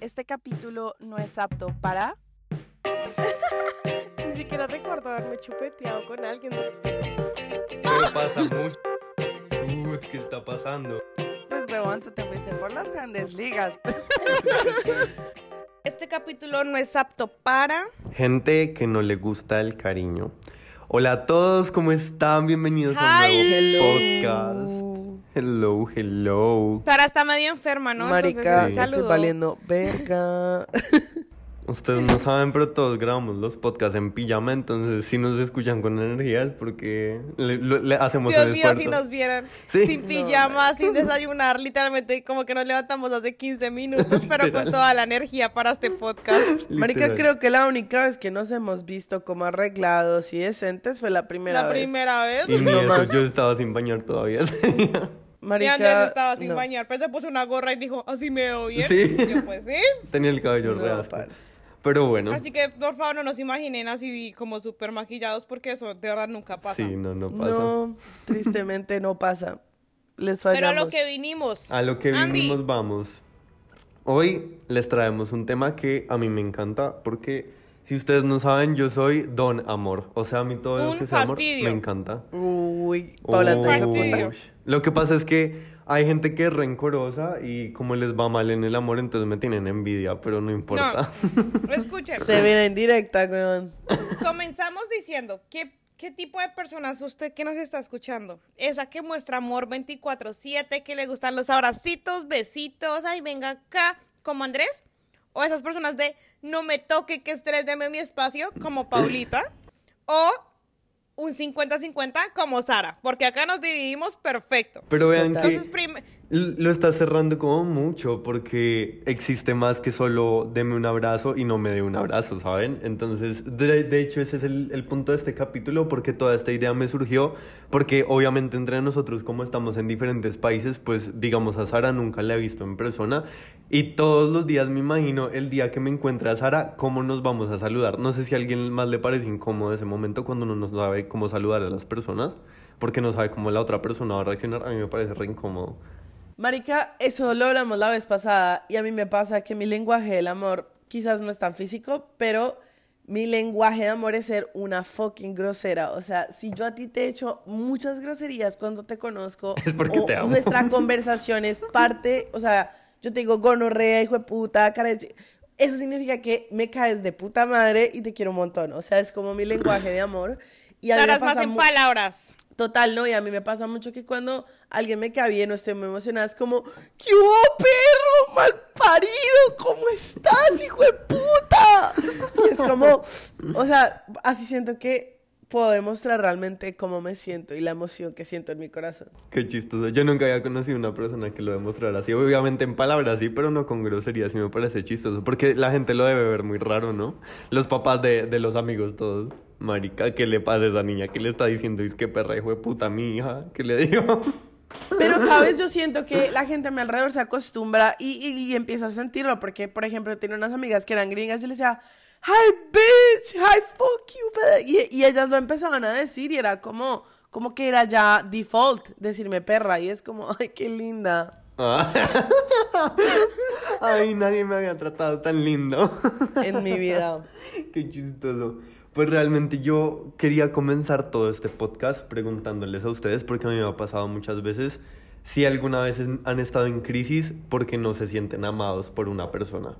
Este capítulo no es apto para... Ni siquiera recuerdo haberme chupeteado con alguien. Pero pasa mucho. Uy, ¿qué está pasando? Pues huevón, tú te fuiste por las grandes ligas. Este capítulo no es apto para... Gente que no le gusta el cariño. Hola a todos, ¿cómo están? Bienvenidos a un nuevo podcast. Hello, hello. Sara está medio enferma, ¿no? Marica, Entonces, sí. estoy valiendo verga. Ustedes no saben, pero todos grabamos los podcasts en pijama, entonces si nos escuchan con energía es porque le, le hacemos Dios el mío, esfuerzo. si nos vieran Sí. sin pijama, sin desayunar, literalmente como que nos levantamos hace 15 minutos, pero con toda la energía para este podcast. Marica, creo que la única vez que nos hemos visto como arreglados y decentes fue la primera la vez. primera vez. Y ni No eso, más. yo estaba sin bañar todavía. Y Marica, Andrés estaba sin no. bañar, pero se puso una gorra y dijo, así me veo bien. Sí. Y yo, pues sí. Tenía el cabello No, parce. Pero bueno. Así que por favor no nos imaginen así como súper maquillados porque eso de verdad nunca pasa. Sí, no, no pasa. No, tristemente no pasa. Les Pero fallamos. a lo que vinimos. A lo que Andy, vinimos vamos. Hoy les traemos un tema que a mí me encanta porque si ustedes no saben, yo soy don amor. O sea, a mí todo lo Un que sea amor fastidio. me encanta. Uy, Paula, te Fastidio. Lo que pasa es que hay gente que es rencorosa y como les va mal en el amor, entonces me tienen envidia, pero no importa. No, escuchen. Se viene en directa, weón. Comenzamos diciendo, ¿qué, ¿qué tipo de personas usted que nos está escuchando? Esa que muestra amor 24/7, que le gustan los abracitos, besitos, ay, venga acá, como Andrés. O esas personas de, no me toque, que estrés, deme mi espacio, como Paulita. O un 50-50 como Sara, porque acá nos dividimos perfecto. Pero vean que Entonces, l- lo está cerrando como mucho porque existe más que solo deme un abrazo y no me dé un abrazo, ¿saben? Entonces, de, de hecho, ese es el, el punto de este capítulo porque toda esta idea me surgió porque obviamente entre nosotros, como estamos en diferentes países, pues digamos a Sara nunca la he visto en persona y todos los días me imagino el día que me encuentre a Sara, cómo nos vamos a saludar. No sé si a alguien más le parece incómodo ese momento cuando uno no sabe cómo saludar a las personas porque no sabe cómo la otra persona va a reaccionar. A mí me parece re incómodo. Marica, eso lo hablamos la vez pasada y a mí me pasa que mi lenguaje del amor quizás no es tan físico, pero mi lenguaje de amor es ser una fucking grosera. O sea, si yo a ti te he hecho muchas groserías cuando te conozco, Es porque o te amo. nuestra conversación es parte, o sea, yo te digo gonorrea, hijo de puta, cara de... chi-". Eso significa que me caes de puta madre y te quiero un montón. O sea, es como mi lenguaje de amor. Y a más en palabras. Total, no, y a mí me pasa mucho que cuando alguien me cae bien o estoy muy emocionada, es como, ¿qué hubo, perro? Mal parido, ¿cómo estás, hijo de puta? Y es como, o sea, así siento que puedo demostrar realmente cómo me siento y la emoción que siento en mi corazón. Qué chistoso. Yo nunca había conocido una persona que lo demostrara así. Obviamente en palabras sí, pero no con groserías. Y me parece chistoso. Porque la gente lo debe ver muy raro, ¿no? Los papás de, de los amigos todos. Marica, ¿qué le pasa a esa niña? ¿Qué le está diciendo? Es que perra, hijo de puta, mi hija. ¿Qué le digo? Pero, ¿sabes? Yo siento que la gente a mi alrededor se acostumbra y, y- y empieza a sentirlo. Porque, por ejemplo, tenía unas amigas que eran gringas y les decía, hi, bitch, hi, fuck you. bitch". Y, y ellas lo empezaban a decir y era como, como que era ya default decirme perra. Y es como, ay, qué linda. Ah. Ay, nadie me había tratado tan lindo. En mi vida. Qué chistoso. Pues realmente yo quería comenzar todo este podcast preguntándoles a ustedes, porque a mí me ha pasado muchas veces, si alguna vez han estado en crisis porque no se sienten amados por una persona.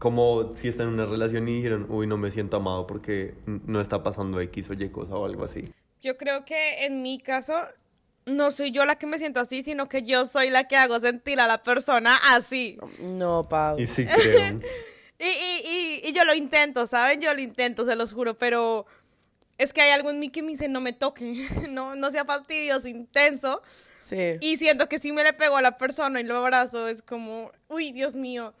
Como si están en una relación y dijeron, uy, no me siento amado porque no está pasando X o Y cosa o algo así. Yo creo que en mi caso no soy yo la que me siento así, sino que yo soy la que hago sentir a la persona así. No, Pau. Y sí creo. Y, y, y, y yo lo intento, ¿saben? Yo lo intento, se los juro, pero es que hay algo en mí que me dice no me toque, no, no sea fastidioso, intenso. Sí. Y siento que si me le pego a la persona y lo abrazo, es como, uy, Dios mío.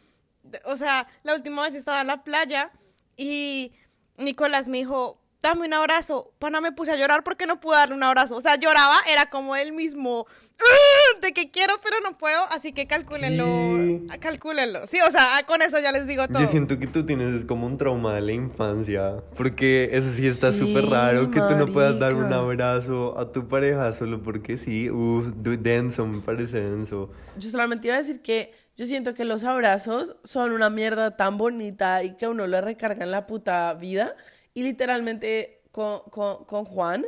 O sea, la última vez estaba en la playa y Nicolás me dijo, dame un abrazo. Pana, me puse a llorar porque no pude darle un abrazo. O sea, lloraba, era como el mismo "Ugh", de que quiero, pero no puedo. Así que calcúlenlo. Sí. Calcúlenlo. Sí, o sea, con eso ya les digo todo. Yo siento que tú tienes es como un trauma de la infancia, porque eso sí está Sí, súper raro, que tú no puedas dar un abrazo a tu pareja solo porque sí, uff, denso, me parece denso. Yo solamente iba a decir que yo siento que los abrazos son una mierda tan bonita y que a uno le recargan la puta vida. Y literalmente con, con, con Juan,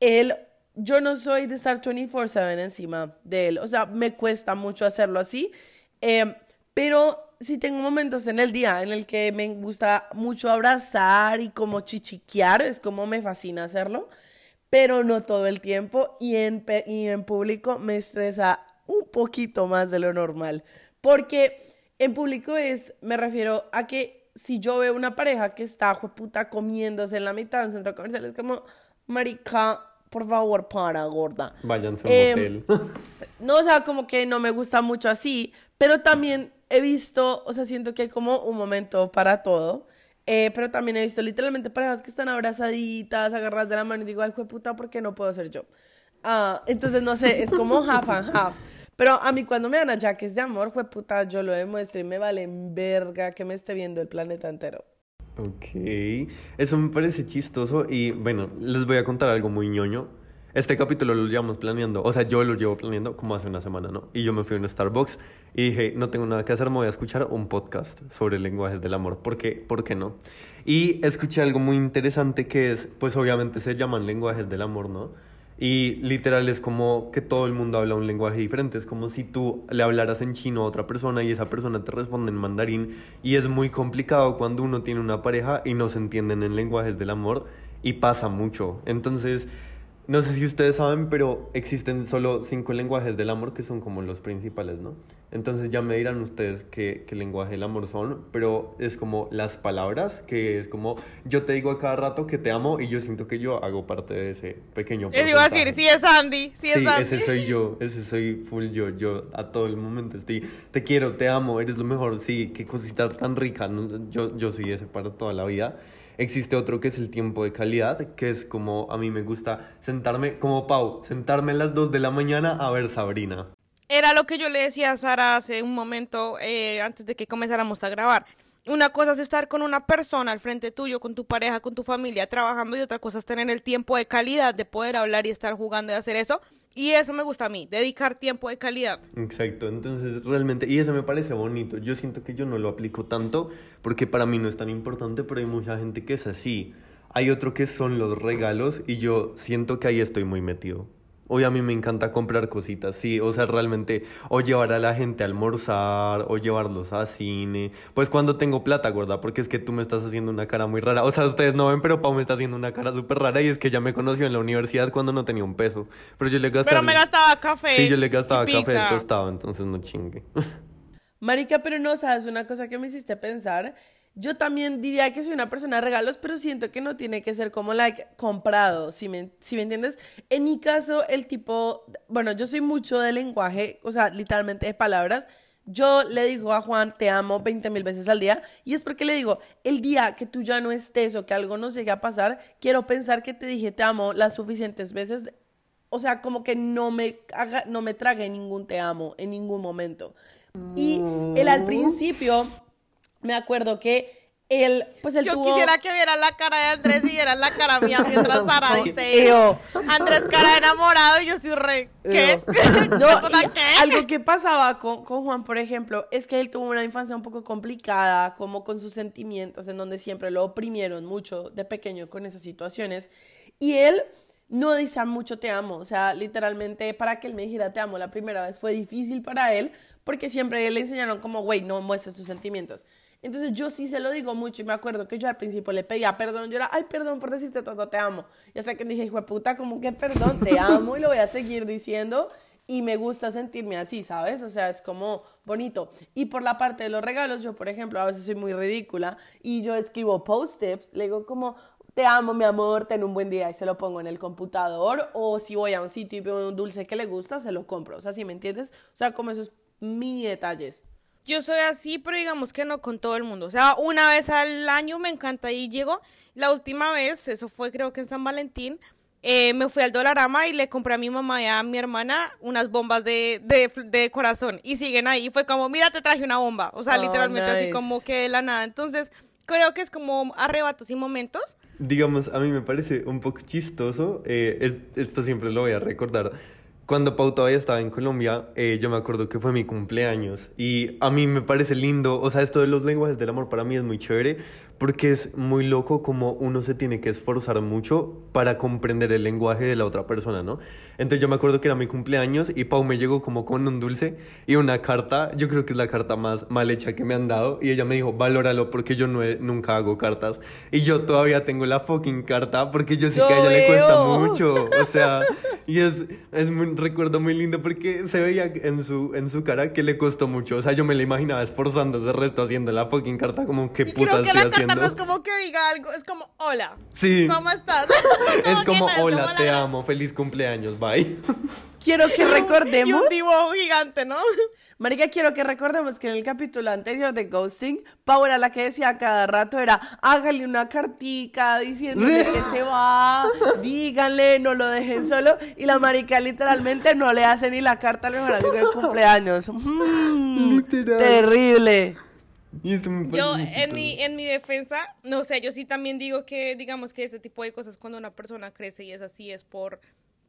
él, yo no soy de estar 24/7 encima de él. O sea, me cuesta mucho hacerlo así. Eh, pero sí tengo momentos en el día en el que me gusta mucho abrazar y como chichiquear, es como me fascina hacerlo pero no todo el tiempo y en, y en público me estresa un poquito más de lo normal. Porque en público es, me refiero a que si yo veo una pareja que está puta comiéndose en la mitad del centro comercial, es como, marica, por favor, para, gorda. Váyanse a un Em, hotel. No, o sea, como que no me gusta mucho así, pero también he visto, o sea, siento que hay como un momento para todo, eh, pero también he visto literalmente parejas que están abrazaditas, agarradas de la mano y digo, ay, puta, ¿por qué no puedo ser yo? Ah, entonces, no sé, es como half and half. Pero a mí cuando me dan achaques de amor, fue puta, yo lo demuestro y me vale verga que me esté viendo el planeta entero. Ok, eso me parece chistoso y bueno, les voy a contar algo muy ñoño. Este capítulo lo llevamos planeando, o sea, yo lo llevo planeando como hace una semana, ¿no? Y yo me fui a un Starbucks y dije, no tengo nada que hacer, me voy a escuchar un podcast sobre lenguajes del amor. ¿Por qué? ¿Por qué no? Y escuché algo muy interesante que es, pues obviamente se llaman lenguajes del amor, ¿no? Y literal es como que todo el mundo habla un lenguaje diferente. Es como si tú le hablaras en chino a otra persona y esa persona te responde en mandarín. Y es muy complicado cuando uno tiene una pareja y no se entienden en lenguajes del amor. Y pasa mucho. Entonces, no sé si ustedes saben, pero existen solo cinco lenguajes del amor que son como los principales, ¿no? Entonces ya me dirán ustedes qué, qué lenguaje del amor son, pero es como las palabras, que es como yo te digo a cada rato que te amo y yo siento que yo hago parte de ese pequeño Les iba a decir, sí es Andy, sí es Sí, Andy. ese soy yo, ese soy full yo, yo a todo el momento estoy, te quiero, te amo, eres lo mejor, sí, qué cosita tan rica, ¿no? yo, yo soy ese para toda la vida. Existe otro que es el tiempo de calidad, que es como a mí me gusta sentarme, como Pau, sentarme a las 2 de la mañana a ver Sabrina. Era lo que yo le decía a Sara hace un momento eh, antes de que comenzáramos a grabar. Una cosa es estar con una persona al frente tuyo, con tu pareja, con tu familia, trabajando y otra cosa es tener el tiempo de calidad de poder hablar y estar jugando y hacer eso. Y eso me gusta a mí, dedicar tiempo de calidad. Exacto, entonces realmente, y eso me parece bonito, yo siento que yo no lo aplico tanto porque para mí no es tan importante, pero hay mucha gente que es así. Hay otro que son los regalos y yo siento que ahí estoy muy metido. Hoy a mí me encanta comprar cositas, sí, o sea, realmente, o llevar a la gente a almorzar, o llevarlos a cine, pues cuando tengo plata, gorda, porque es que tú me estás haciendo una cara muy rara, o sea, ustedes no ven, pero Pau me está haciendo una cara súper rara y es que ya me conoció en la universidad cuando no tenía un peso, pero yo le gastaba... Pero me gastaba café. Sí, yo le gastaba café pizza. tostado, entonces no chingue. Marica, pero no, sabes, una cosa que me hiciste pensar. Yo también diría que soy una persona de regalos, pero siento que no tiene que ser como, like, comprado, si me, si me entiendes. En mi caso, el tipo, bueno, yo soy mucho de lenguaje, o sea, literalmente de palabras. Yo le digo a Juan, te amo 20 mil veces al día, y es porque le digo, el día que tú ya no estés o que algo nos llegue a pasar, quiero pensar que te dije te amo las suficientes veces o sea, como que no me haga, no me trague ningún te amo en ningún momento. Y él al principio, me acuerdo que él, pues él Yo tuvo... quisiera que vieran la cara de Andrés y vieran la cara mía mientras Sara dice Eo. Andrés cara de enamorado y yo estoy re ¿qué? No, ¿Persona y qué? algo que pasaba con, con Juan, por ejemplo, es que él tuvo una infancia un poco complicada, como con sus sentimientos, en donde siempre lo oprimieron mucho de pequeño con esas situaciones. Y él no dice mucho te amo, o sea, literalmente para que él me dijera te amo la primera vez fue difícil para él, porque siempre le enseñaron como, güey, no muestres tus sentimientos. Entonces yo sí se lo digo mucho y me acuerdo que yo al principio le pedía perdón, yo era, ay, perdón por decirte todo, te amo. Y hasta que dije, hijo de puta, como que perdón, te amo y lo voy a seguir diciendo y me gusta sentirme así, ¿sabes? O sea, es como bonito. Y por la parte de los regalos, yo, por ejemplo, a veces soy muy ridícula y yo escribo post-its, le digo como, te amo, mi amor, ten un buen día y se lo pongo en el computador o si voy a un sitio y veo un dulce que le gusta, se lo compro. O sea, ¿sí me entiendes? O sea, como esos mini detalles. Yo soy así, pero digamos que no con todo el mundo. O sea, una vez al año me encanta y llego. La última vez, eso fue creo que en San Valentín, eh, me fui al Dolarama y le compré a mi mamá y a mi hermana unas bombas de, de, de corazón. Y siguen ahí. Y fue como, mira, te traje una bomba. O sea, Oh, literalmente así como que de la nada. Entonces, creo que es como arrebatos y momentos. Digamos, a mí me parece un poco chistoso, eh, es- esto siempre lo voy a recordar. Cuando Pau todavía estaba en Colombia, eh, yo me acuerdo que fue mi cumpleaños y a mí me parece lindo, o sea, esto de los lenguajes del amor para mí es muy chévere porque es muy loco como uno se tiene que esforzar mucho para comprender el lenguaje de la otra persona, ¿no? Entonces yo me acuerdo que era mi cumpleaños y Pau me llegó como con un dulce y una carta, yo creo que es la carta más mal hecha que me han dado y ella me dijo, valóralo porque yo no he- nunca hago cartas y yo todavía tengo la fucking carta porque yo sé Yo que a ella le cuesta veo. mucho, o sea, y es, es un recuerdo muy lindo porque se veía en su, en su cara que le costó mucho, o sea, yo me la imaginaba esforzándose el resto haciendo la fucking carta como que Y es como que diga algo, es como, hola, Sí. ¿cómo estás? Es como, no, es hola, como te amo, feliz cumpleaños, bye. Quiero que Y recordemos, un dibujo gigante, ¿no? Marica, quiero que recordemos que en el capítulo anterior de Ghosting, Pau era la que decía cada rato era, hágale una cartica diciéndole que se va, díganle, no lo dejen solo, y la marica literalmente no le hace ni la carta al mejor amigo de cumpleaños. Mm, terrible. Y me Yo, en mi, en mi defensa, no sé, yo sí también digo que, digamos que este tipo de cosas, cuando una persona crece y es así, es por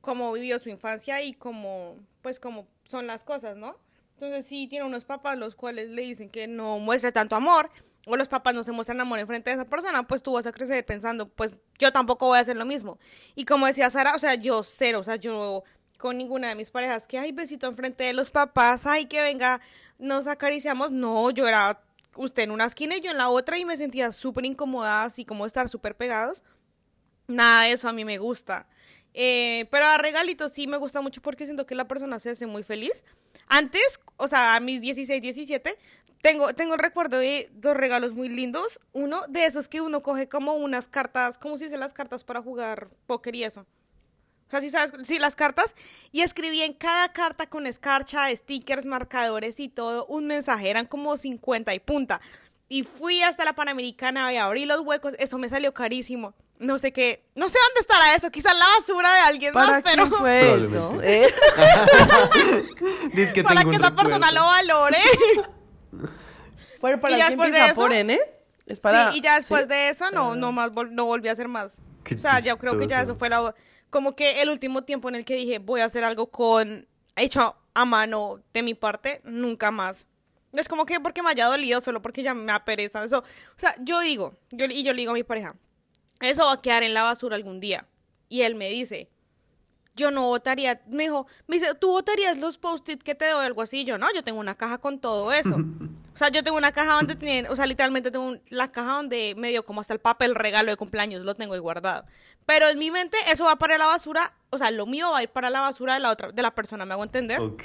cómo vivió su infancia y cómo, pues, cómo son las cosas, ¿no? Entonces, sí, tiene unos papás los cuales le dicen que no muestre tanto amor, o los papás no se muestran amor en frente de esa persona, pues tú vas a crecer pensando, pues, yo tampoco voy a hacer lo mismo. Y como decía Sara, o sea, yo cero, o sea, yo con ninguna de mis parejas, que hay besito enfrente de los papás, ay, que venga, nos acariciamos, no, yo era usted en una esquina y yo en la otra y me sentía súper incómoda, así como estar súper pegados. Nada de eso a mí me gusta. Eh, pero a regalitos sí me gusta mucho porque siento que la persona se hace muy feliz. Antes, o sea, a mis 16, 17, tengo, tengo el recuerdo de dos regalos muy lindos. Uno de esos que uno coge como unas cartas, ¿cómo se dice las cartas para jugar póker y eso? O sea, sí sabes, sí, las cartas. Y escribí en cada carta con escarcha, stickers, marcadores y todo, un mensaje. Eran como 50 y punta. Y fui hasta la Panamericana y abrí los huecos. Eso me salió carísimo. No sé qué. No sé dónde estará eso. Quizás la basura de alguien ¿Para más, pero. quién fue eso? Eh, que para que esa persona lo valore. Fue para Y ya después de eso- por N. Es para... sí, y ya después ¿sí? de eso no, Ah. no más vol- no volví a hacer más. Qué o sea, yo creo que ya eso fue la, como que el último tiempo en el que dije voy a hacer algo con hecho a mano de mi parte, nunca más. Es como que porque me haya dolido, solo porque ya me apereza. Eso, o sea, yo digo, yo, y yo le digo a mi pareja, eso va a quedar en la basura algún día. Y él me dice, yo no votaría, me dijo, me dice, ¿tú votarías los post-it que te doy algo así? Yo, no, yo tengo una caja con todo eso. o sea, yo tengo una caja donde tiene, o sea, literalmente tengo un- la caja donde medio como hasta el papel regalo de cumpleaños lo tengo ahí guardado. Pero en mi mente eso va para la basura, o sea, lo mío va a ir para la basura de la otra, de la persona, ¿me hago entender? Ok.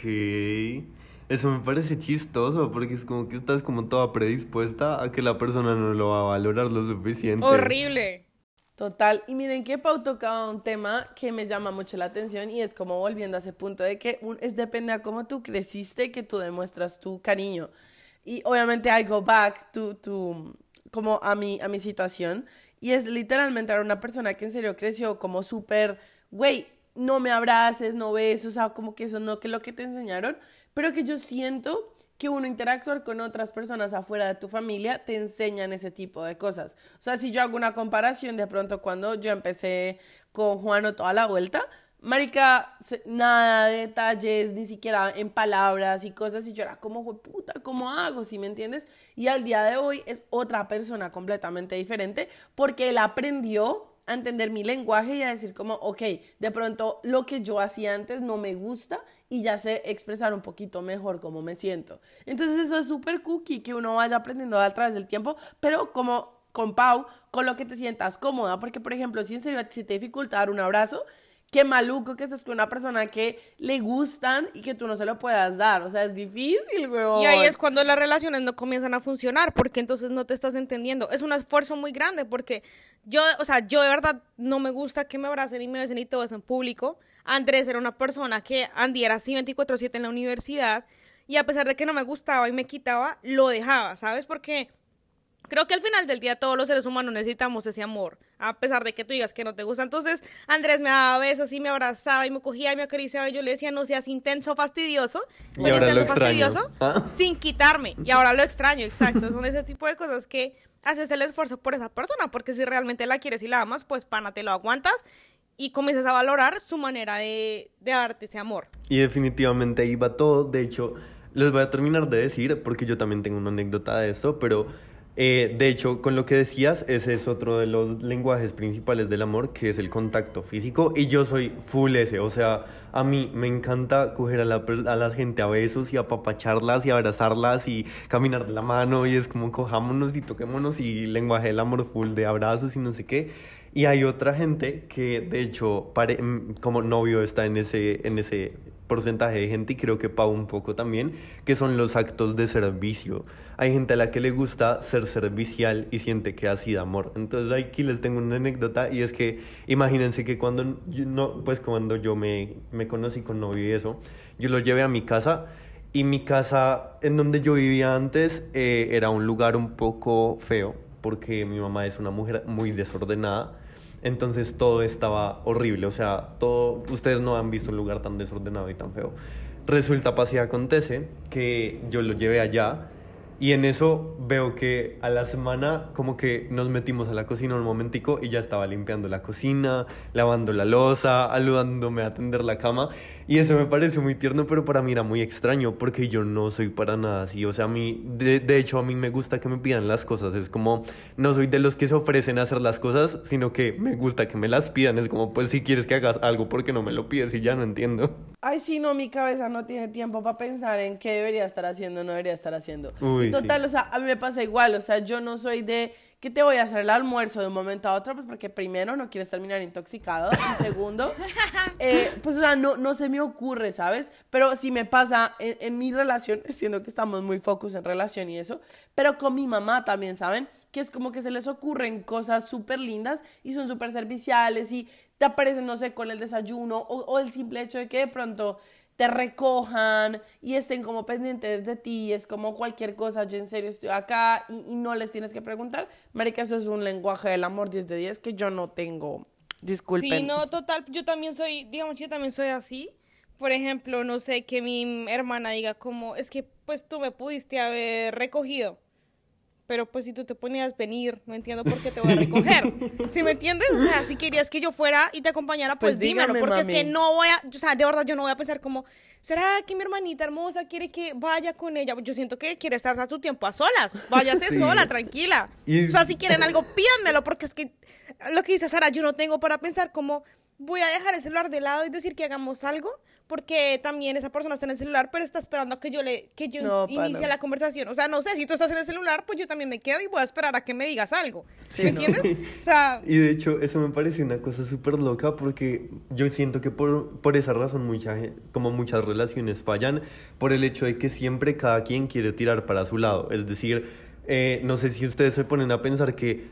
Eso me parece chistoso porque es como que estás como toda predispuesta a que la persona no lo va a valorar lo suficiente. Horrible. Total, y miren que Pau tocaba un tema que me llama mucho la atención y es como volviendo a ese punto de que un- es depende a cómo tú creciste que tú demuestras tu cariño. Y obviamente I go back to, to como a mi, a mi situación y es literalmente era una persona que en serio creció como súper, güey, no me abraces, no besos, o sea, como que eso no que lo que te enseñaron, pero que yo siento que uno interactuar con otras personas afuera de tu familia te enseñan ese tipo de cosas. O sea, si yo hago una comparación de pronto cuando yo empecé con Juano toda la vuelta, Marica, se- nada de detalles, ni siquiera en palabras y cosas, y yo era como, "Jue puta, ¿cómo hago? ¿Sí me entiendes? Y al día de hoy es otra persona completamente diferente porque él aprendió a entender mi lenguaje y a decir como, ok, de pronto lo que yo hacía antes no me gusta y ya sé expresar un poquito mejor cómo me siento. Entonces eso es súper cookie que uno vaya aprendiendo a través del tiempo, pero como con Pau, con lo que te sientas cómoda, porque por ejemplo, si en serio si te dificulta dar un abrazo, qué maluco que estés con una persona que le gustan y que tú no se lo puedas dar, o sea, es difícil, huevón. Y ahí es cuando las relaciones no comienzan a funcionar, porque entonces no te estás entendiendo. Es un esfuerzo muy grande, porque yo, o sea, yo de verdad no me gusta que me abracen y me besen y todo eso en público. Andrés era una persona que Andy era así 24/7 en la universidad, y a pesar de que no me gustaba y me quitaba, lo dejaba, ¿sabes? Porque creo que al final del día todos los seres humanos necesitamos ese amor, a pesar de que tú digas que no te gusta. Entonces Andrés me daba besos y me abrazaba y me cogía y me acariciaba y yo le decía, no seas intenso, fastidioso, Y ahora lo intenso, extraño. fastidioso, Ah. sin quitarme. Y ahora lo extraño, exacto. Son ese tipo de cosas que haces el esfuerzo por esa persona, porque si realmente la quieres y la amas, pues pana, te lo aguantas y comienzas a valorar su manera de, de darte ese amor. Y definitivamente ahí va todo. De hecho, les voy a terminar de decir, porque yo también tengo una anécdota de esto, pero eh, de hecho, con lo que decías, ese es otro de los lenguajes principales del amor, que es el contacto físico. Y yo soy full ese, o sea, a mí me encanta coger a la, a la gente a besos y apapacharlas y abrazarlas y caminar de la mano y es como cojámonos y toquémonos y lenguaje del amor full de abrazos y no sé qué. Y hay otra gente que, de hecho, pare- mm, como novio está en ese, en ese porcentaje de gente y creo que Pau un poco también, que son los actos de servicio. Hay gente a la que le gusta ser servicial y siente que así da amor. Entonces aquí les tengo una anécdota y es que imagínense que cuando yo, no, pues cuando yo me, me conocí con novio y eso, yo lo llevé a mi casa y mi casa en donde yo vivía antes eh, era un lugar un poco feo porque mi mamá es una mujer muy desordenada. Entonces todo estaba horrible, o sea, todo, ustedes no han visto un lugar tan desordenado y tan feo. Resulta, pasa y acontece que yo lo llevé allá y en eso veo que a la semana como que nos metimos a la cocina un momentico y ya estaba limpiando la cocina, lavando la loza, ayudándome a atender la cama y eso me pareció muy tierno, pero para mí era muy extraño porque yo no soy para nada así, o sea, a mí, de, de hecho a mí me gusta que me pidan las cosas, es como, no soy de los que se ofrecen a hacer las cosas, sino que me gusta que me las pidan, es como, pues si quieres que hagas algo, ¿por qué no me lo pides? Y ya no entiendo. Ay, sí, no, mi cabeza no tiene tiempo para pensar en qué debería estar haciendo o no debería estar haciendo. Uy, y total, sí. o sea, a mí me pasa igual, o sea, yo no soy de que te voy a hacer el almuerzo de un momento a otro, pues porque primero no quieres terminar intoxicado y segundo, eh, pues o sea, no, no se me ocurre, ¿sabes? Pero sí me pasa en, en mi relación, siendo que estamos muy focus en relación y eso, pero con mi mamá también, ¿saben? Que es como que se les ocurren cosas súper lindas y son súper serviciales y te aparecen, no sé, con el desayuno o, o el simple hecho de que de pronto te recojan y estén como pendientes de ti, es como cualquier cosa, yo en serio estoy acá y, no les tienes que preguntar. Marica, eso es un lenguaje del amor 10 de 10 que yo no tengo. Disculpen. Sí, no, total, yo también soy, digamos, yo también soy así. Por ejemplo, no sé, que mi hermana diga como, es que pues tú me pudiste haber recogido. Pero pues si tú te ponías venir, no entiendo por qué te voy a recoger. ¿Sí me entiendes? O sea, si querías que yo fuera y te acompañara, pues, Pues dímelo. dígame, Porque es que no voy a, o sea, de verdad yo no voy a pensar como, ¿será que mi hermanita hermosa quiere que vaya con ella? Yo siento que quiere estar a su tiempo a solas. Váyase Sí. sola, tranquila. Y- O sea, si quieren algo, pídanmelo, porque es que lo que dice Sara, yo no tengo para pensar como voy a dejar el celular de lado y decir que hagamos algo, porque también esa persona está en el celular, pero está esperando a que yo le que yo No, inicie la conversación. O sea, no sé, si tú estás en el celular, pues yo también me quedo y voy a esperar a que me digas algo. Sí, ¿Me no. entiendes? O sea, Y de hecho, eso me parece una cosa súper loca porque yo siento que por, por esa razón mucha, como muchas relaciones fallan por el hecho de que siempre cada quien quiere tirar para su lado. Es decir, eh, no sé si ustedes se ponen a pensar que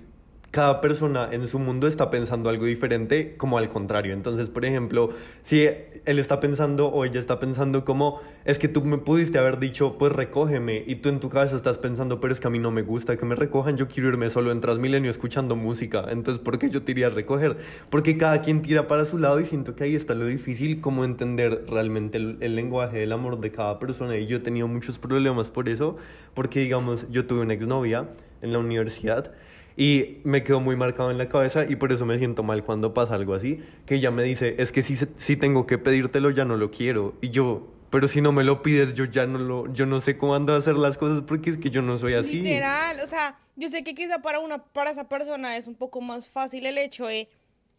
cada persona en su mundo está pensando algo diferente como al contrario. Entonces, por ejemplo, si él está pensando o ella está pensando como, es que tú me pudiste haber dicho, pues recógeme, y tú en tu cabeza estás pensando, pero es que a mí no me gusta que me recojan, yo quiero irme solo en Transmilenio escuchando música. Entonces, ¿por qué yo te iría a recoger? Porque cada quien tira para su lado y siento que ahí está lo difícil, como entender realmente el, el lenguaje del amor de cada persona. Y yo he tenido muchos problemas por eso, porque digamos, yo tuve una exnovia en la universidad. Y me quedó muy marcado en la cabeza y por eso me siento mal cuando pasa algo así, que ella me dice, es que si, si tengo que pedírtelo ya no lo quiero. Y yo, pero si no me lo pides yo ya no lo, yo no sé cómo ando a hacer las cosas porque es que yo no soy así. literal, o sea, yo sé que quizá para una para esa persona es un poco más fácil el hecho de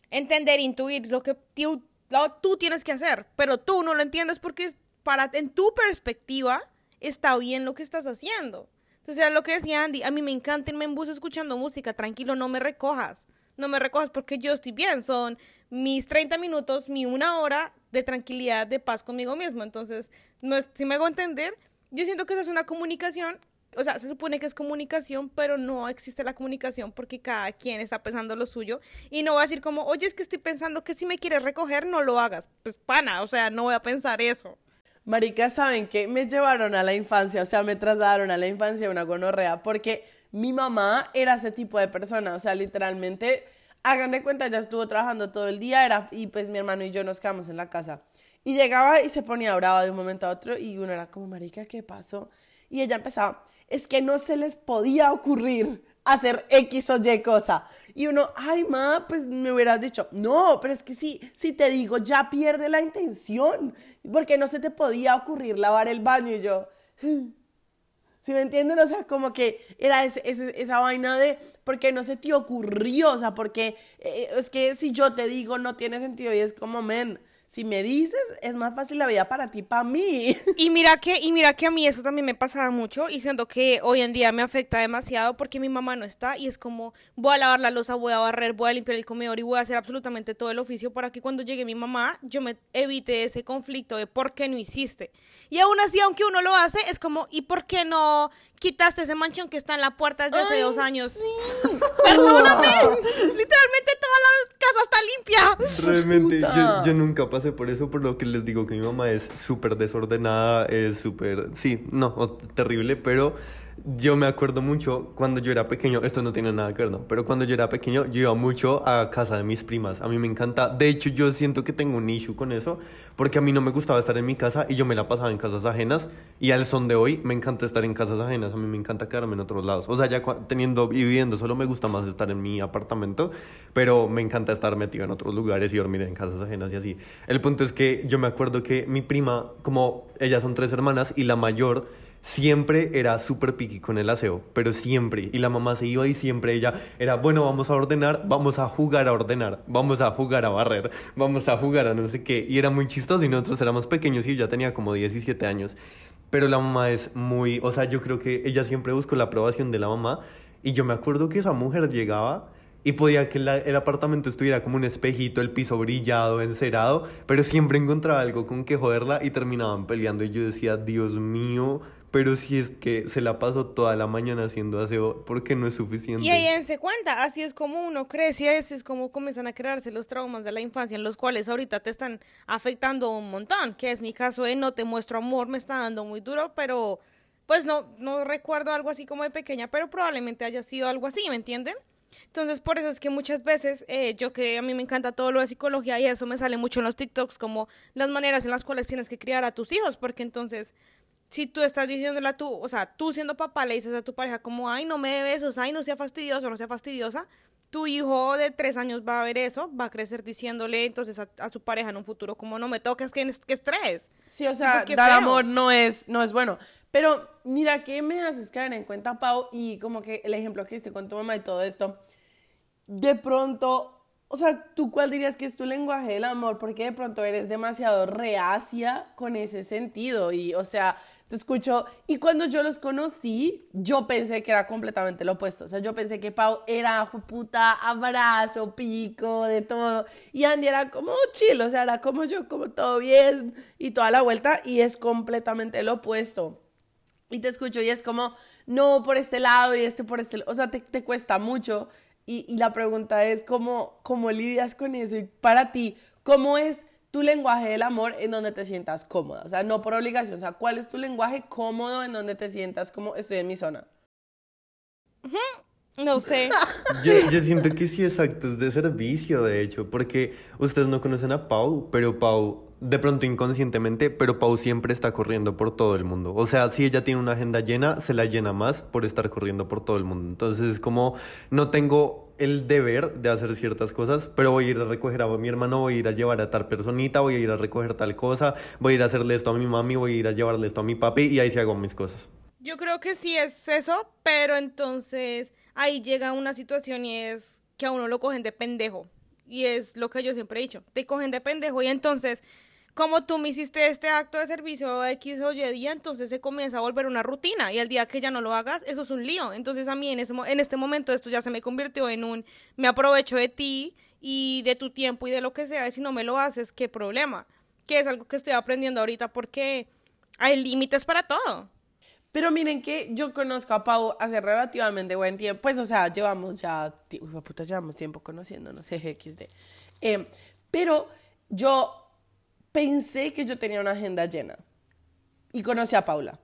entender, intuir lo que tú, lo- tú tienes que hacer, pero tú no lo entiendes porque es para en tu perspectiva está bien lo que estás haciendo. Entonces, era lo que decía Andy, a mí me encanta irme en bus escuchando música, tranquilo, no me recojas. No me recojas porque yo estoy bien, son mis 30 minutos, mi una hora de tranquilidad, de paz conmigo mismo. Entonces, no es, si me hago entender, yo siento que eso es una comunicación, o sea, se supone que es comunicación, pero no existe la comunicación porque cada quien está pensando lo suyo. Y no voy a decir como, oye, es que estoy pensando que si me quieres recoger, no lo hagas. Pues pana, o sea, no voy a pensar eso. Marica, ¿saben qué? Me llevaron a la infancia, o sea, me trasladaron a la infancia una gonorrea, porque mi mamá era ese tipo de persona, o sea, literalmente, hagan de cuenta, ya estuvo trabajando todo el día, era, y pues mi hermano y yo nos quedamos en la casa. Y llegaba y se ponía brava de un momento a otro, y uno era como, Marica, ¿qué pasó? Y ella empezaba, es que no se les podía ocurrir hacer X o Y cosa. Y uno, ay, ma, pues me hubieras dicho, no, pero es que sí, si te digo, ya pierde la intención, porque no se te podía ocurrir lavar el baño y yo, ¿sí me entienden? O sea, como que era esa vaina de, porque no se te ocurrió, o sea, porque eh, es que si yo te digo, no tiene sentido y es como, men, si me dices, es más fácil la vida para ti, para mí. Y mira que, y mira que a mí eso también me pasaba mucho, y siento que hoy en día me afecta demasiado porque mi mamá no está, y es como, voy a lavar la losa, voy a barrer, voy a limpiar el comedor y voy a hacer absolutamente todo el oficio para que cuando llegue mi mamá, yo me evite ese conflicto de por qué no hiciste. Y aún así, aunque uno lo hace, es como, ¿y por qué no quitaste ese manchón que está en la puerta desde hace dos años? Perdóname. Literalmente toda la casa está limpia. Realmente, yo, yo, nunca pasé por eso, por lo que les digo que mi mamá es súper desordenada, es súper, sí, no, terrible, pero yo me acuerdo mucho cuando yo era pequeño, esto no tiene nada que ver, ¿no? Pero cuando yo era pequeño, yo iba mucho a casa de mis primas. A mí me encanta. De hecho, yo siento que tengo un issue con eso, porque a mí no me gustaba estar en mi casa y yo me la pasaba en casas ajenas. Y al son de hoy, me encanta estar en casas ajenas. A mí me encanta quedarme en otros lados. O sea, ya teniendo y viviendo, solo me gusta más estar en mi apartamento, pero me encanta estar metido en otros lugares y dormir en casas ajenas y así. El punto es que yo me acuerdo que mi prima, como ellas son tres hermanas y la mayor siempre era súper piqui con el aseo, pero siempre. Y la mamá se iba y siempre ella era, bueno, vamos a ordenar, vamos a jugar a ordenar, vamos a jugar a barrer, vamos a jugar a no sé qué. Y era muy chistoso y nosotros éramos pequeños y ella tenía como 17 años. Pero la mamá es muy, o sea, yo creo que ella siempre buscó la aprobación de la mamá. Y yo me acuerdo que esa mujer llegaba y podía que el apartamento estuviera como un espejito, el piso brillado, encerado, pero siempre encontraba algo con que joderla y terminaban peleando. Y yo decía, Dios mío, pero si es que se la pasó toda la mañana haciendo aseo, porque no es suficiente. Y ahí se cuenta, así es como uno crece así es como comienzan a crearse los traumas de la infancia, en los cuales ahorita te están afectando un montón, que es mi caso de no te muestro amor, me está dando muy duro, pero pues no, no recuerdo algo así como de pequeña, pero probablemente haya sido algo así, ¿me entienden? Entonces, por eso es que muchas veces, eh, yo que a mí me encanta todo lo de psicología y eso me sale mucho en los TikToks, como las maneras en las cuales tienes que criar a tus hijos, porque entonces si tú estás diciéndole a tú, o sea, tú siendo papá le dices a tu pareja como, ay, no me dé besos, ay, no sea fastidioso, no sea fastidiosa, tu hijo de tres años va a ver eso, va a crecer diciéndole entonces a, su pareja en un futuro como, no me toques, que, que estrés. Sí, o sea, pues, dar amor no es, no es bueno. Pero mira, ¿qué me haces caer en cuenta, Pau? Y como que el ejemplo que hiciste con tu mamá y todo esto, de pronto o sea, ¿tú cuál dirías que es tu lenguaje del amor? Porque de pronto eres demasiado reacia con ese sentido. Y, o sea, te escucho. Y cuando yo los conocí, yo pensé que era completamente lo opuesto. O sea, yo pensé que Pau era puta, abrazo, pico, de todo. Y Andy era como chill, o sea, era como yo, como todo bien y toda la vuelta. Y es completamente lo opuesto. Y te escucho y es como, no por este lado y este por este O sea, te, te cuesta mucho. Y, y la pregunta es, ¿cómo, ¿cómo lidias con eso? Y para ti, ¿cómo es tu lenguaje del amor en donde te sientas cómoda. O sea, no por obligación. O sea, ¿cuál es tu lenguaje cómodo en donde te sientas como estoy en mi zona? No sé. Yo, yo, siento que sí es actos de servicio, de hecho, porque ustedes no conocen a Pau, pero Pau, de pronto inconscientemente, pero Pau siempre está corriendo por todo el mundo. O sea, si ella tiene una agenda llena, se la llena más por estar corriendo por todo el mundo. Entonces, como no tengo el deber de hacer ciertas cosas, pero voy a ir a recoger a mi hermano, voy a ir a llevar a tal personita, voy a ir a recoger tal cosa, voy a ir a hacerle esto a mi mami, voy a ir a llevarle esto a mi papi y ahí sí hago mis cosas. Yo creo que sí es eso, pero entonces ahí llega una situación y es que a uno lo cogen de pendejo. Y es lo que yo siempre he dicho, te cogen de pendejo y entonces como tú me hiciste este acto de servicio X o Y día, entonces se comienza a volver una rutina y el día que ya no lo hagas, eso es un lío. Entonces a mí en, ese, este momento esto ya se me convirtió en un, me aprovecho de ti y de tu tiempo y de lo que sea, y si no me lo haces, ¿qué problema? Que es algo que estoy aprendiendo ahorita porque hay límites para todo. Pero miren que yo conozco a Pau hace relativamente buen tiempo, pues o sea, llevamos ya, puta, llevamos tiempo conociéndonos, XD. Eh, pero yo pensé que yo tenía una agenda llena. y conocí a Paula.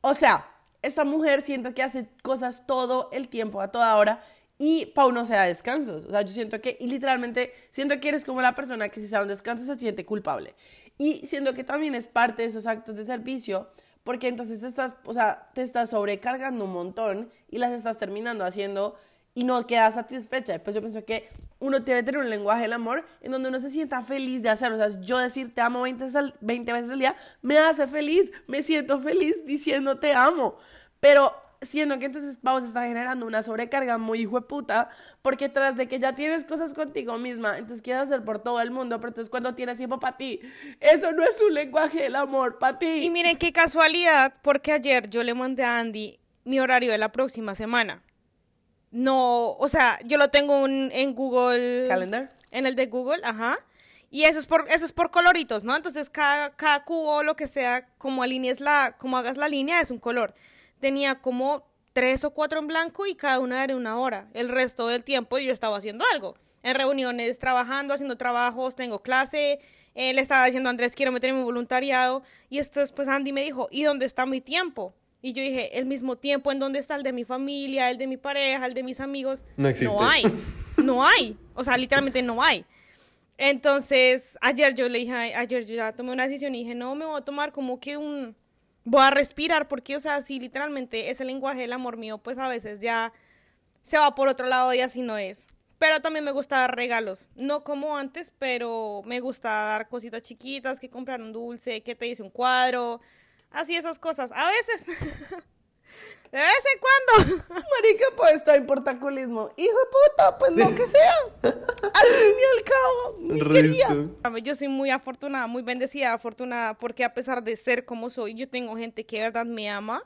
O sea, esta mujer siento que hace cosas todo el tiempo, a toda hora, y Pau no se da descansos. O sea, yo siento que, y literalmente, siento que eres como la persona que si se da un descanso se siente culpable. Y siento que también es parte de esos actos de servicio, porque entonces te estás, o sea, te estás sobrecargando un montón y las estás terminando haciendo y no quedas satisfecha. Pues yo pienso que uno debe tener un lenguaje del amor en donde uno se sienta feliz de hacerlo. O sea, yo decir te amo 20 veces, al, 20 veces al día me hace feliz, me siento feliz diciendo te amo. Pero siendo que entonces vamos a generando una sobrecarga muy hijo de puta, porque tras de que ya tienes cosas contigo misma, entonces quieres hacer por todo el mundo, pero entonces cuando tienes tiempo para ti, eso no es un lenguaje del amor, para ti. Y miren qué casualidad, porque ayer yo le mandé a Andy mi horario de la próxima semana. No, o sea, yo lo tengo en, en Google. ¿Calendar? En el de Google, ajá. Y eso es por, eso es por coloritos, ¿no? Entonces cada, cada cubo, lo que sea, como alinees la, como hagas la línea, es un color tenía como tres o cuatro en blanco y cada una era una hora. El resto del tiempo yo estaba haciendo algo. En reuniones, trabajando, haciendo trabajos, tengo clase. Eh, le estaba diciendo a Andrés, quiero meterme en voluntariado. Y esto después Andy me dijo, ¿y dónde está mi tiempo? Y yo dije, el mismo tiempo en dónde está el de mi familia, el de mi pareja, el de mis amigos. No existe. No hay. No hay. O sea, literalmente no hay. Entonces, ayer yo le dije, ayer yo ya tomé una decisión y dije, no, me voy a tomar como que un, voy a respirar porque, o sea, si literalmente ese lenguaje del amor mío, pues a veces ya se va por otro lado y así no es. Pero también me gusta dar regalos, no como antes, pero me gusta dar cositas chiquitas, que comprar un dulce, que te dice un cuadro, así esas cosas. A veces. De vez en cuando. Marica, pues está en portaculismo. Hijo de puta, pues lo que sea. Al fin y al cabo, ni quería. Yo soy muy afortunada, muy bendecida, afortunada, porque a pesar de ser como soy, yo tengo gente que de verdad me ama,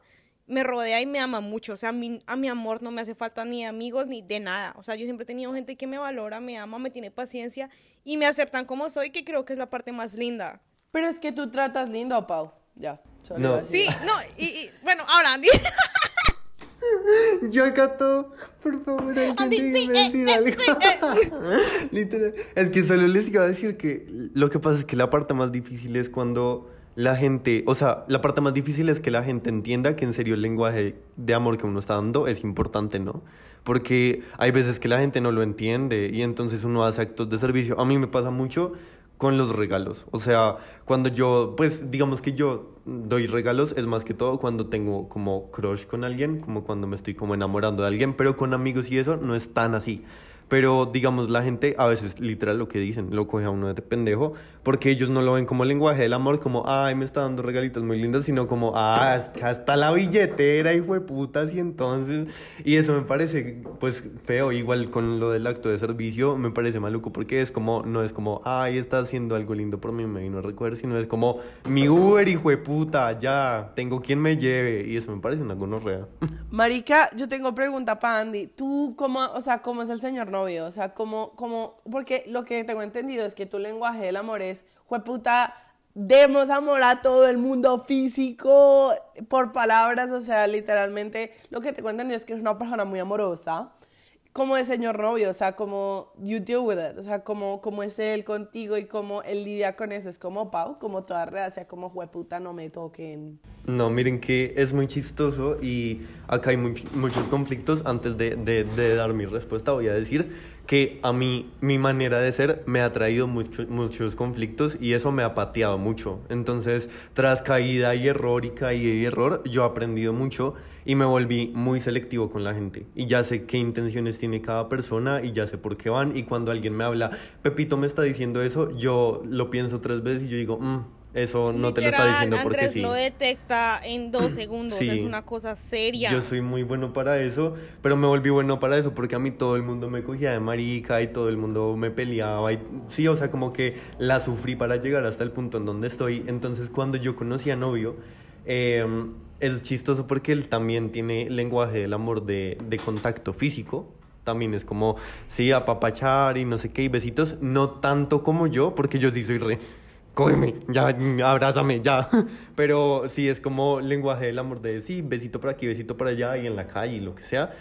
me rodea y me ama mucho. O sea, a mi, a mi amor no me hace falta ni amigos ni de nada. O sea, yo siempre he tenido gente que me valora, me ama, me tiene paciencia y me aceptan como soy, que creo que es la parte más linda. Pero es que tú tratas lindo a Pau. Ya. No. Sí, no, y, y bueno, ahora Andy. Yo gato, por favor, alguien Andy, sí, eh, decir eh, algo. sí, eh. Literal. Es que solo les iba a decir que lo que pasa es que la parte más difícil es cuando la gente, o sea, la parte más difícil es que la gente entienda que en serio el lenguaje de amor que uno está dando es importante, ¿no? Porque hay veces que la gente no lo entiende y entonces uno hace actos de servicio. A mí me pasa mucho con los regalos. O sea, cuando yo, pues digamos que yo doy regalos, es más que todo cuando tengo como crush con alguien, como cuando me estoy como enamorando de alguien, pero con amigos y eso no es tan así. Pero digamos, la gente a veces literal lo que dicen, lo coge a uno de pendejo, porque ellos no lo ven como lenguaje del amor, como, ay, me está dando regalitos muy lindos, sino como, ah, está la billetera, hijo de putas, y entonces, y eso me parece, pues, feo, igual con lo del acto de servicio, me parece maluco, porque es como, no es como, ay, está haciendo algo lindo por mí, me vino a recuerdo, sino es como, mi Uber, hijo de puta, ya, tengo quien me lleve, y eso me parece una gonorrea. Marica, yo tengo pregunta para Andy. ¿Tú cómo, o sea, cómo es el señor novio? O sea, cómo, cómo, porque lo que tengo entendido es que tu lenguaje del amor es, jueputa, demos amor a todo el mundo físico, por palabras, o sea, literalmente, lo que tengo entendido es que es una persona muy amorosa. Como el señor novio, o sea, como you deal with it, o sea, como, como es él contigo y cómo él lidia con eso, es como Pau, como toda sea, como jueputa, no me toquen. No, miren que es muy chistoso y acá hay much- muchos conflictos. Antes de, de- de dar mi respuesta voy a decir que a mí mi manera de ser me ha traído mucho- muchos conflictos y eso me ha pateado mucho. Entonces, tras caída y error y caída y error, yo he aprendido mucho y me volví muy selectivo con la gente. Y ya sé qué intenciones tiene cada persona y ya sé por qué van. Y cuando alguien me habla, Pepito me está diciendo eso, yo lo pienso tres veces y yo digo, "Mm, eso no te lo está diciendo porque Andrés sí. lo detecta en dos segundos, Sí. es una cosa seria. Yo soy muy bueno para eso, pero me volví bueno para eso porque a mí todo el mundo me cogía de marica y todo el mundo me peleaba. Y, sí, o sea, como que la sufrí para llegar hasta el punto en donde estoy. Entonces, cuando yo conocí a novio, eh, es chistoso porque él también tiene lenguaje del amor de, de contacto físico. También es como, sí, apapachar y no sé qué, y besitos. No tanto como yo, porque yo sí soy re cógeme, ya, abrázame, ya. Pero sí es como lenguaje del amor de sí, besito por aquí, besito por allá y en la calle y lo que sea.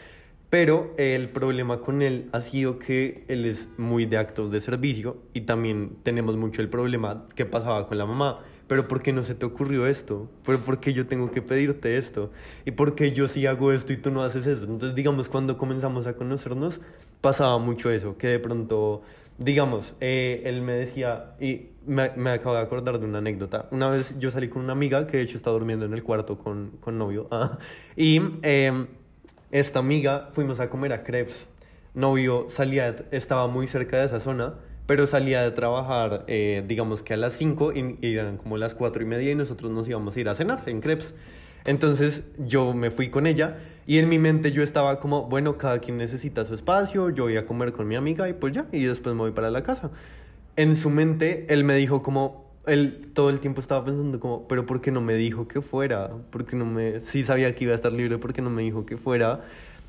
Pero el problema con él ha sido que él es muy de actos de servicio y también tenemos mucho el problema que pasaba con la mamá. pero ¿por qué no se te ocurrió esto? ¿Pero por qué yo tengo que pedirte esto? ¿Y por qué yo sí hago esto y tú no haces eso? Entonces, digamos, cuando comenzamos a conocernos, pasaba mucho eso, que de pronto, digamos, eh, él me decía, y me, me acabo de acordar de una anécdota. Una vez yo salí con una amiga que de hecho está durmiendo en el cuarto con, con novio, ah, y eh, esta amiga fuimos a comer a crepes. Novio salía, estaba muy cerca de esa zona, pero salía de trabajar, eh, digamos que a las 5 y, y eran como las 4 y media y nosotros nos íbamos a ir a cenar en crepes. Entonces yo me fui con ella y en mi mente yo estaba como, bueno, cada quien necesita su espacio, yo voy a comer con mi amiga y pues ya, y después me voy para la casa. En su mente él me dijo como, él todo el tiempo estaba pensando como, pero ¿por qué no me dijo que fuera? ¿Por qué no me, sí sabía que iba a estar libre, ¿por qué no me dijo que fuera?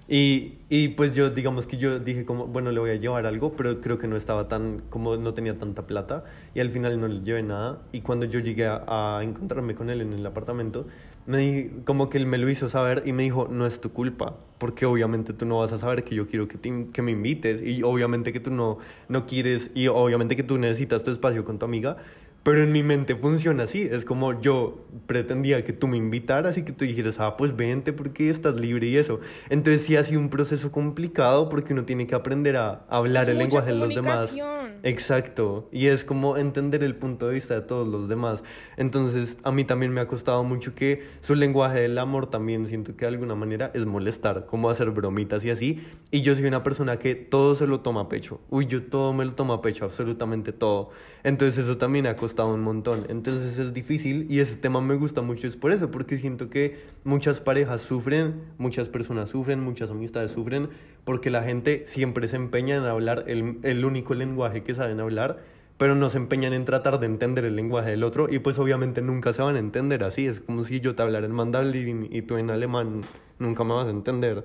Y, y pues yo, digamos que yo dije como, bueno, le voy a llevar algo, pero creo que no estaba tan, como no tenía tanta plata. Y al final no le llevé nada. Y cuando yo llegué a encontrarme con él en el apartamento, me como que él me lo hizo saber y me dijo, no es tu culpa, porque obviamente tú no vas a saber que yo quiero que, te, que me invites. Y obviamente que tú no, no quieres, y obviamente que tú necesitas tu espacio con tu amiga. Pero en mi mente funciona así, es como yo pretendía que tú me invitaras y que tú dijeras, ah, pues vente porque estás libre y eso. Entonces sí ha sido un proceso complicado porque uno tiene que aprender a hablar Es el lenguaje de los demás. Exacto, y es como entender el punto de vista de todos los demás. Entonces, a mí también me ha costado mucho que su lenguaje del amor también siento que de alguna manera es molestar, como hacer bromitas y así. Y yo soy una persona que todo se lo toma a pecho. Uy, yo todo me lo tomo a pecho, absolutamente todo. Entonces, eso también ha costado un montón. Entonces, es difícil y ese tema me gusta mucho es por eso, porque siento que muchas parejas sufren, muchas personas sufren, muchas amistades sufren, porque la gente siempre se empeña en hablar el, el único lenguaje que saben hablar, pero no se empeñan en tratar de entender el lenguaje del otro y pues obviamente nunca se van a entender así. Es como si yo te hablara en mandarín y tú en alemán, nunca me vas a entender.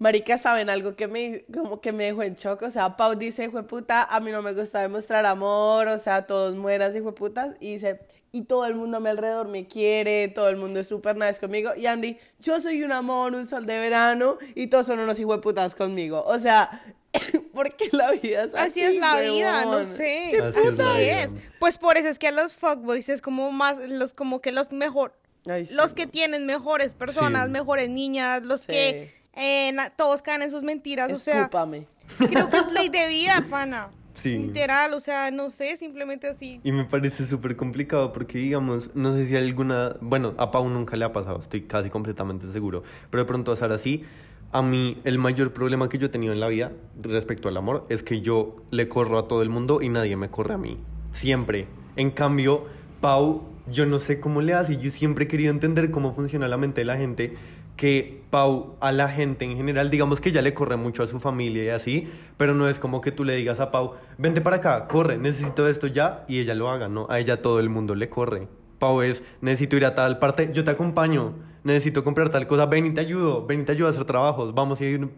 Marica, ¿saben algo que me, como que me dejó en shock? O sea, Pau dice, hijo de puta, a mí no me gusta demostrar amor, o sea, todos mueras, hijo de putas, y dice, y todo el mundo a mi alrededor me quiere, todo el mundo es súper nice conmigo, y Andy, yo soy un amor, un sol de verano, y todos son unos hijo de putas conmigo. O sea, porque la vida es así, Así es la vida, no sé. ¿Qué Así es putas? vida. es. Pues por eso es que a los fuckboys es como más, los como que los mejor, Ay, sí, los que no. tienen mejores personas, Sí. mejores niñas, los Sí. que eh, todos caen en sus mentiras, o sea, Escúpame. creo que es ley de vida, pana. Sí. Literal, o sea, no sé, simplemente así. Y me parece súper complicado porque, digamos, no sé si alguna, bueno, a Pau nunca le ha pasado, estoy casi completamente seguro, pero de pronto a Sara sí. A mí el mayor problema que yo he tenido en la vida respecto al amor es que yo le corro a todo el mundo y nadie me corre a mí. Siempre. En cambio, Pau, yo no sé cómo le hace, yo siempre he querido entender cómo funciona la mente de la gente que Pau a la gente en general, digamos que ella le corre mucho a su familia y así, pero no es como que tú le digas a Pau, vente para acá, corre, necesito esto ya, y ella lo haga, no, a ella todo el mundo le corre. Pau es, necesito ir a tal parte, yo te acompaño, necesito comprar tal cosa, ven y te ayudo, ven y te ayudo a hacer trabajos, vamos a ir,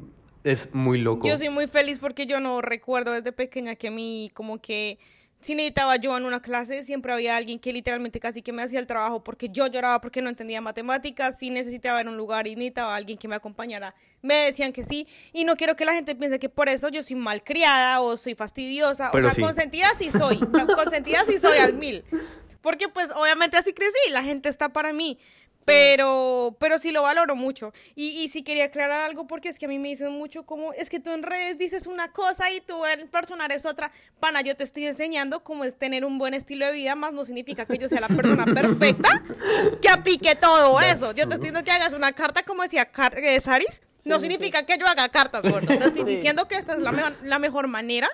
es muy loco. Yo soy muy feliz porque yo no recuerdo desde pequeña que mí como que si necesitaba yo en una clase, siempre había alguien que literalmente casi que me hacía el trabajo porque yo lloraba porque no entendía matemáticas, si necesitaba en un lugar y necesitaba alguien que me acompañara, me decían que sí y no quiero que la gente piense que por eso yo soy malcriada o soy fastidiosa, Pero o sea, sí. consentida sí soy, consentida sí soy al mil, porque pues obviamente así crecí, la gente está para mí. Pero, pero sí lo valoro mucho. Y, y sí quería aclarar algo porque es que a mí me dicen mucho como, es que tú en redes dices una cosa y tú en personal es otra. Pana, yo te estoy enseñando cómo es tener un buen estilo de vida, más no significa que yo sea la persona perfecta que aplique todo eso. Yo te estoy diciendo que hagas una carta como decía Car- eh, Saris. No Sí, sí, significa que yo haga cartas, gordo. Te estoy Sí. diciendo que esta es la, me- la mejor manera.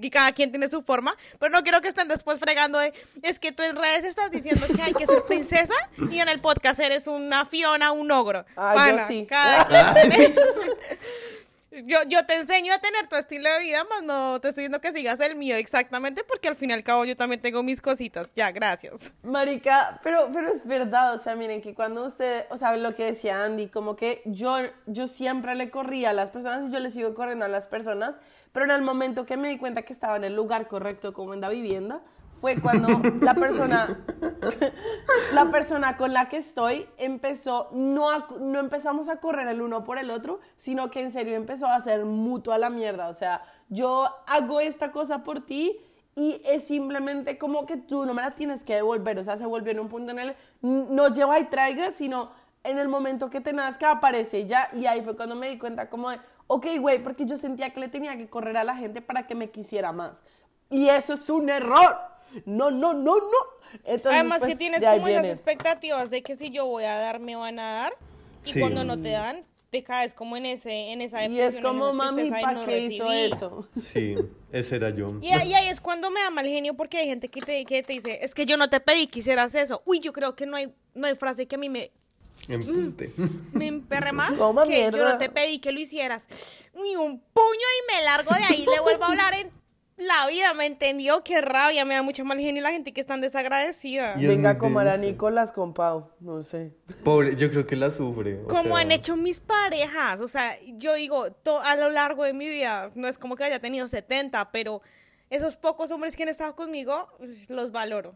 Que cada quien tiene su forma, pero no quiero que estén después fregando de, es que tú en redes estás diciendo que hay que ser princesa y en el podcast eres una Fiona, un ogro. Ay, yo sí. cada quien tiene- yo, yo te enseño a tener tu estilo de vida, más no te estoy diciendo que sigas el mío exactamente, porque al fin y al cabo yo también tengo mis cositas. Ya, gracias. Marica, pero, pero es verdad, o sea, miren que cuando usted, o sea, lo que decía Andy, como que yo, yo siempre le corría a las personas y yo le sigo corriendo a las personas, pero en el momento que me di cuenta que estaba en el lugar correcto como en la vivienda, fue cuando la persona, la persona con la que estoy empezó, no, a- no empezamos a correr el uno por el otro, sino que en serio empezó a hacer mutuo a la mierda, o sea, yo hago esta cosa por ti y es simplemente como que tú no me la tienes que devolver, o sea, se volvió en un punto en el, no lleva y traiga, sino en el momento que te nazca aparece ya, y ahí fue cuando me di cuenta como de, ok, güey, porque yo sentía que le tenía que correr a la gente para que me quisiera más. Y eso es un error. No, no, no, no. Entonces, Además pues, que tienes de ahí como esas expectativas de que si yo voy a dar, me van a dar. Y Sí. cuando no te dan, te caes como en ese en esa Y es depresión, como, mami, ¿para no qué hizo recibir". eso? Sí, ese era yo. Y, ahí- y ahí es cuando me da mal genio porque hay gente que te, que te dice, es que yo no te pedí que hicieras eso. Uy, yo creo que no hay, no hay frase que a mí me, Empute. me emperre más Toma que yo no te pedí que lo hicieras. Uy, un puño y me largo de ahí, le vuelvo a hablar en la vida, ¿me entendió? Qué rabia, me da mucho mal genio la gente que es tan desagradecida. Es Venga como era. Nicolás con Pau, no sé. Pobre, yo creo que la sufre. Como sea, han hecho mis parejas, o sea, yo digo, to- a lo largo de mi vida, no es como que haya tenido 70, pero esos pocos hombres que han estado conmigo, los valoro.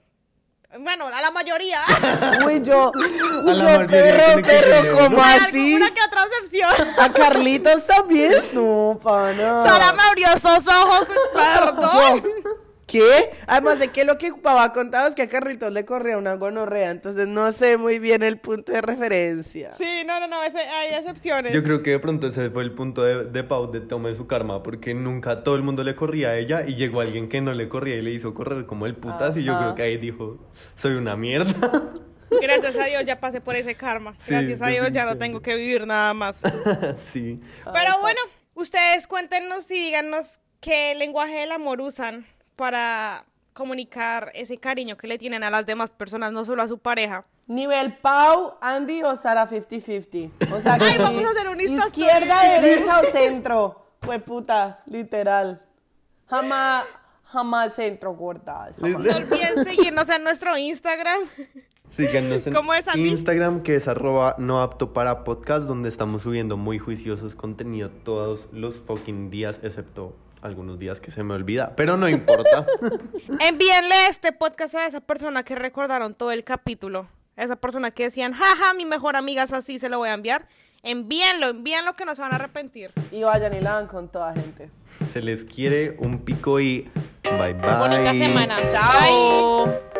Bueno, a la mayoría. Uy, yo, A la yo mayoría perro, perro, ser ¿cómo así? alguna que otra excepción. ¿A Carlitos también? No, pana. Sara me abrió esos ojos, perdón. ¿Qué? Además de que lo que papá contaba es que a Carlitos le corría una gonorrea, entonces no sé muy bien el punto de referencia. Sí, no, no, no, ese- hay excepciones. Yo creo que de pronto ese fue el punto de, de Pau de tome su karma, porque nunca todo el mundo le corría a ella y llegó alguien que no le corría y le hizo correr como el putas y yo creo que ahí dijo, soy una mierda. Gracias a Dios ya pasé por ese karma. Sí, Gracias a Dios ya no tengo que vivir nada más. sí. Pero bueno, ustedes cuéntenos y díganos qué lenguaje del amor usan para comunicar ese cariño que le tienen a las demás personas, no solo a su pareja. Nivel Pau, Andy o Sara 50-50. O sea, Ay, vamos a hacer un Izquierda, derecha o centro. Fue puta, literal. Jamás, jamás centro, gorda. jamás. No olviden seguirnos en nuestro Instagram. Síganos en ¿Cómo es, Andy? Instagram, que es arroba no apto para podcast, donde estamos subiendo muy juiciosos contenido todos los fucking días, excepto algunos días que se me olvida, pero no importa. Envíenle este podcast a esa persona que recordaron todo el capítulo. A esa persona que decían, jaja, mi mejor amiga es así, se lo voy a enviar. Envíenlo, envíenlo que no se van a arrepentir. Y vayan y la hagan con toda gente. se les quiere un pico y bye bye. Bonita semana. Chao. Bye.